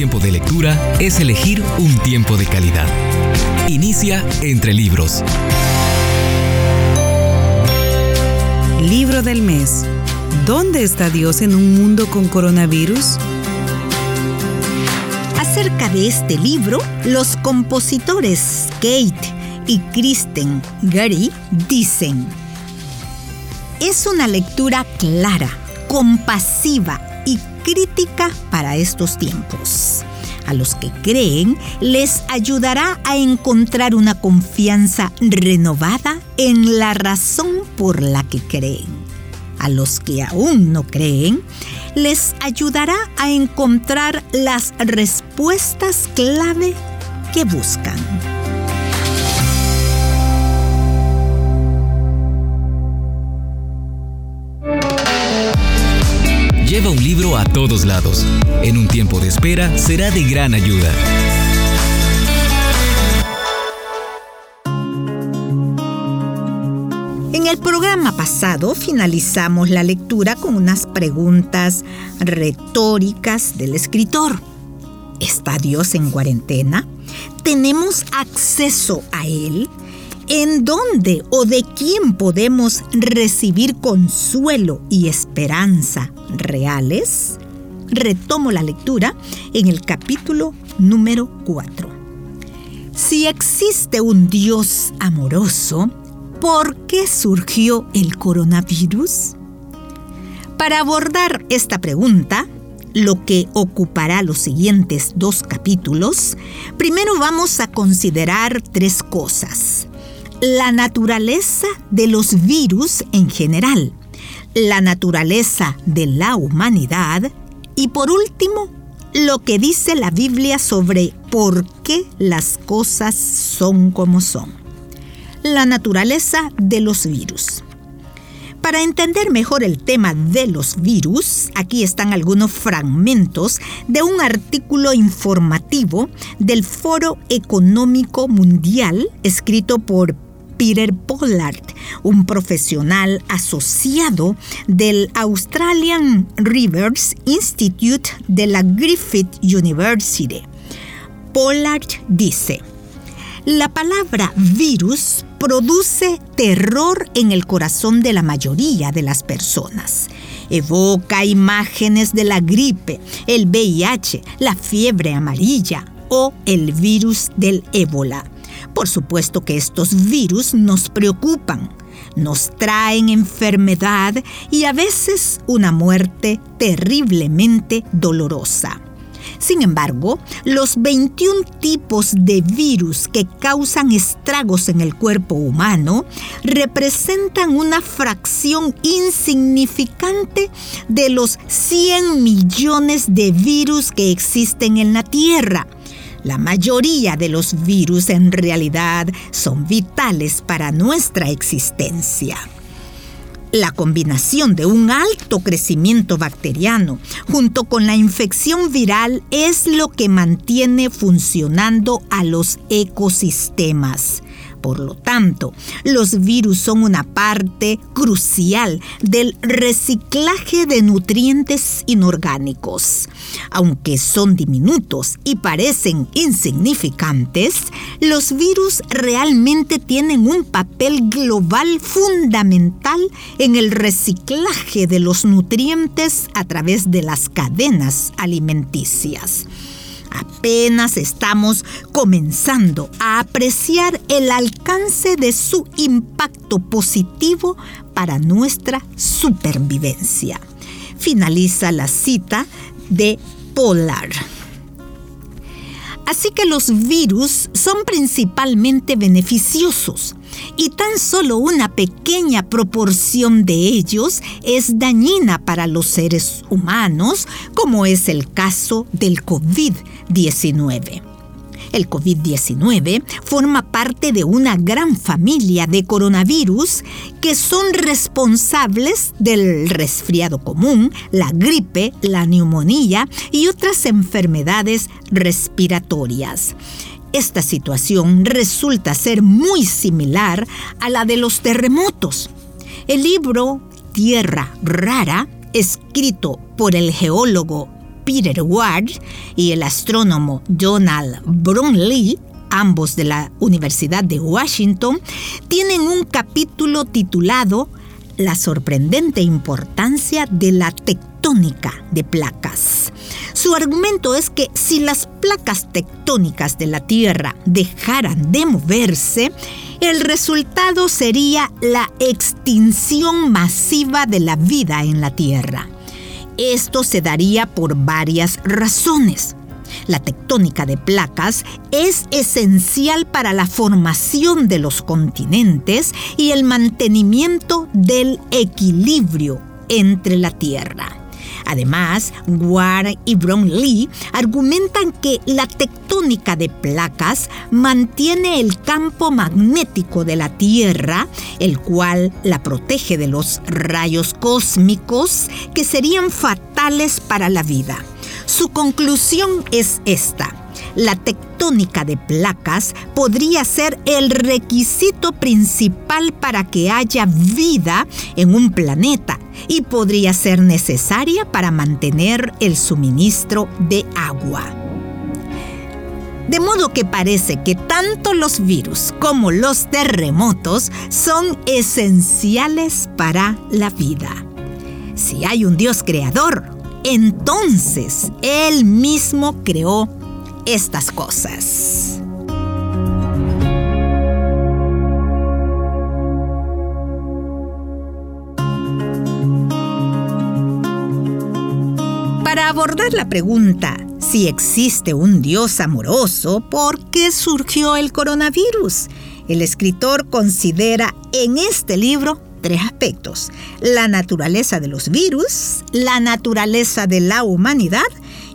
tiempo de lectura es elegir un tiempo de calidad. Inicia entre libros. Libro del mes. ¿Dónde está Dios en un mundo con coronavirus? Acerca de este libro, los compositores Kate y Kristen Gary dicen, es una lectura clara, compasiva crítica para estos tiempos. A los que creen les ayudará a encontrar una confianza renovada en la razón por la que creen. A los que aún no creen, les ayudará a encontrar las respuestas clave que buscan. A todos lados. En un tiempo de espera será de gran ayuda. En el programa pasado finalizamos la lectura con unas preguntas retóricas del escritor. ¿Está Dios en cuarentena? ¿Tenemos acceso a Él? ¿En dónde o de quién podemos recibir consuelo y esperanza reales? Retomo la lectura en el capítulo número 4. Si existe un Dios amoroso, ¿por qué surgió el coronavirus? Para abordar esta pregunta, lo que ocupará los siguientes dos capítulos, primero vamos a considerar tres cosas la naturaleza de los virus en general, la naturaleza de la humanidad y por último, lo que dice la Biblia sobre por qué las cosas son como son. La naturaleza de los virus. Para entender mejor el tema de los virus, aquí están algunos fragmentos de un artículo informativo del Foro Económico Mundial escrito por Peter Pollard, un profesional asociado del Australian Rivers Institute de la Griffith University. Pollard dice, la palabra virus produce terror en el corazón de la mayoría de las personas. Evoca imágenes de la gripe, el VIH, la fiebre amarilla o el virus del ébola por supuesto que estos virus nos preocupan, nos traen enfermedad y a veces una muerte terriblemente dolorosa. Sin embargo, los 21 tipos de virus que causan estragos en el cuerpo humano representan una fracción insignificante de los 100 millones de virus que existen en la Tierra la mayoría de los virus en realidad son vitales para nuestra existencia. La combinación de un alto crecimiento bacteriano junto con la infección viral es lo que mantiene funcionando a los ecosistemas. Por lo tanto, los virus son una parte crucial del reciclaje de nutrientes inorgánicos. Aunque son diminutos y parecen insignificantes, los virus realmente tienen un papel global fundamental en el reciclaje de los nutrientes a través de las cadenas alimenticias. Apenas estamos comenzando a apreciar el alcance de su impacto positivo para nuestra supervivencia. Finaliza la cita de Polar. Así que los virus son principalmente beneficiosos y tan solo una pequeña proporción de ellos es dañina para los seres humanos, como es el caso del COVID-19. El COVID-19 forma parte de una gran familia de coronavirus que son responsables del resfriado común, la gripe, la neumonía y otras enfermedades respiratorias. Esta situación resulta ser muy similar a la de los terremotos. El libro Tierra Rara, escrito por el geólogo Peter Ward y el astrónomo Donald Bromley, ambos de la Universidad de Washington, tienen un capítulo titulado La sorprendente importancia de la de placas. Su argumento es que si las placas tectónicas de la Tierra dejaran de moverse, el resultado sería la extinción masiva de la vida en la Tierra. Esto se daría por varias razones. La tectónica de placas es esencial para la formación de los continentes y el mantenimiento del equilibrio entre la Tierra. Además, Ward y Brownlee argumentan que la tectónica de placas mantiene el campo magnético de la Tierra, el cual la protege de los rayos cósmicos que serían fatales para la vida. Su conclusión es esta la tectónica de placas podría ser el requisito principal para que haya vida en un planeta y podría ser necesaria para mantener el suministro de agua. De modo que parece que tanto los virus como los terremotos son esenciales para la vida. Si hay un Dios creador, entonces Él mismo creó estas cosas. Para abordar la pregunta si existe un Dios amoroso, ¿por qué surgió el coronavirus? El escritor considera en este libro tres aspectos. La naturaleza de los virus, la naturaleza de la humanidad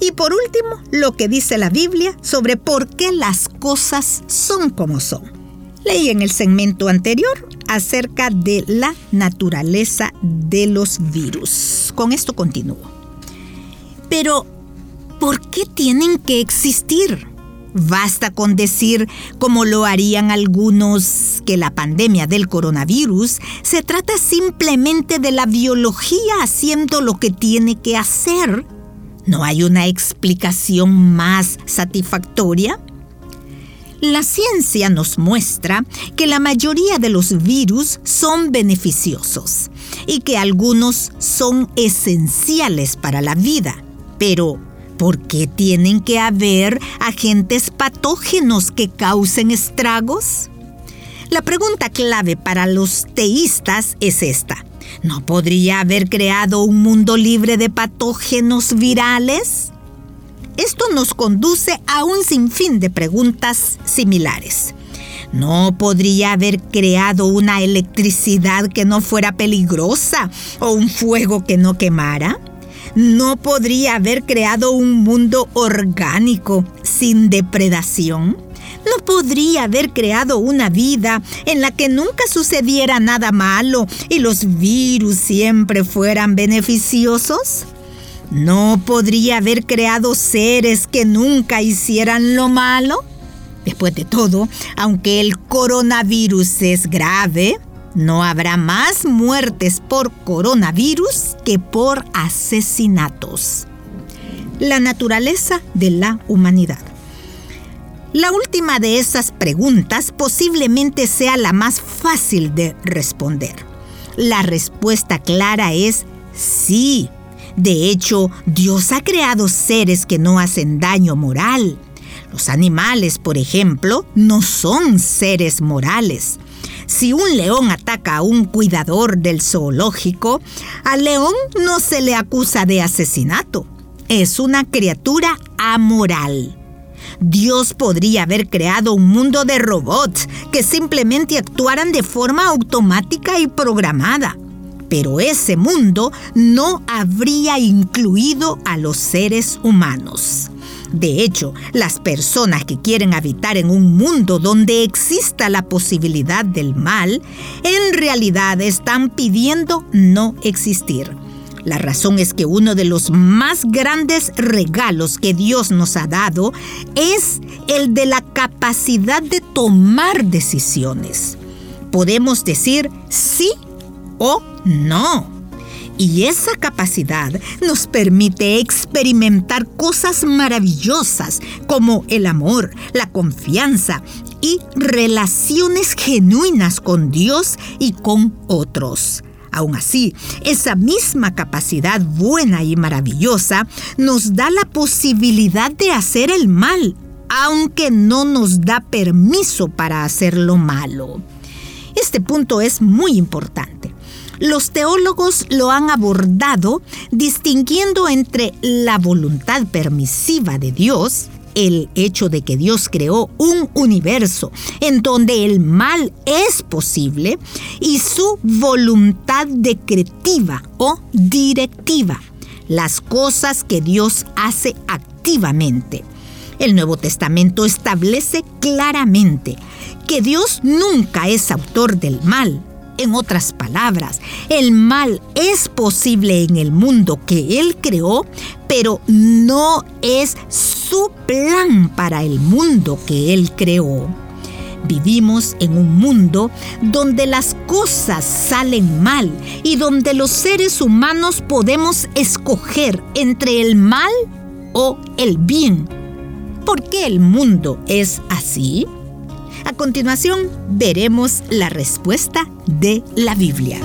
y por último, lo que dice la Biblia sobre por qué las cosas son como son. Leí en el segmento anterior acerca de la naturaleza de los virus. Con esto continúo. Pero, ¿por qué tienen que existir? Basta con decir, como lo harían algunos, que la pandemia del coronavirus se trata simplemente de la biología haciendo lo que tiene que hacer ¿No hay una explicación más satisfactoria? La ciencia nos muestra que la mayoría de los virus son beneficiosos y que algunos son esenciales para la vida. Pero, ¿por qué tienen que haber agentes patógenos que causen estragos? La pregunta clave para los teístas es esta. ¿No podría haber creado un mundo libre de patógenos virales? Esto nos conduce a un sinfín de preguntas similares. ¿No podría haber creado una electricidad que no fuera peligrosa o un fuego que no quemara? ¿No podría haber creado un mundo orgánico sin depredación? ¿No podría haber creado una vida en la que nunca sucediera nada malo y los virus siempre fueran beneficiosos? ¿No podría haber creado seres que nunca hicieran lo malo? Después de todo, aunque el coronavirus es grave, no habrá más muertes por coronavirus que por asesinatos. La naturaleza de la humanidad. La última de esas preguntas posiblemente sea la más fácil de responder. La respuesta clara es sí. De hecho, Dios ha creado seres que no hacen daño moral. Los animales, por ejemplo, no son seres morales. Si un león ataca a un cuidador del zoológico, al león no se le acusa de asesinato. Es una criatura amoral. Dios podría haber creado un mundo de robots que simplemente actuaran de forma automática y programada. Pero ese mundo no habría incluido a los seres humanos. De hecho, las personas que quieren habitar en un mundo donde exista la posibilidad del mal, en realidad están pidiendo no existir. La razón es que uno de los más grandes regalos que Dios nos ha dado es el de la capacidad de tomar decisiones. Podemos decir sí o no. Y esa capacidad nos permite experimentar cosas maravillosas como el amor, la confianza y relaciones genuinas con Dios y con otros. Aún así, esa misma capacidad buena y maravillosa nos da la posibilidad de hacer el mal, aunque no nos da permiso para hacer lo malo. Este punto es muy importante. Los teólogos lo han abordado distinguiendo entre la voluntad permisiva de Dios, el hecho de que Dios creó un universo en donde el mal es posible, y su voluntad decretiva o directiva, las cosas que Dios hace activamente. El Nuevo Testamento establece claramente que Dios nunca es autor del mal. En otras palabras, el mal es posible en el mundo que Él creó, pero no es su plan para el mundo que Él creó. Vivimos en un mundo donde las cosas salen mal y donde los seres humanos podemos escoger entre el mal o el bien. ¿Por qué el mundo es así? A continuación veremos la respuesta de la Biblia.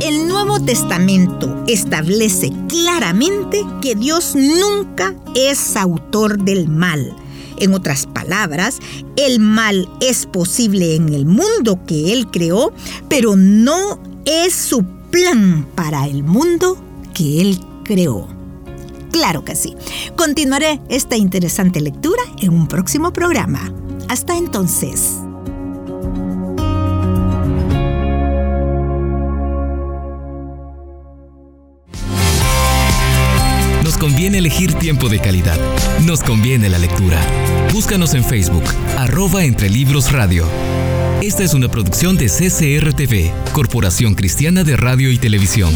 El Nuevo Testamento establece claramente que Dios nunca es autor del mal. En otras palabras, el mal es posible en el mundo que Él creó, pero no es su plan para el mundo que Él creó. Claro que sí. Continuaré esta interesante lectura en un próximo programa. Hasta entonces. Nos conviene elegir tiempo de calidad. Nos conviene la lectura. Búscanos en Facebook, arroba entre libros radio. Esta es una producción de CCRTV, Corporación Cristiana de Radio y Televisión.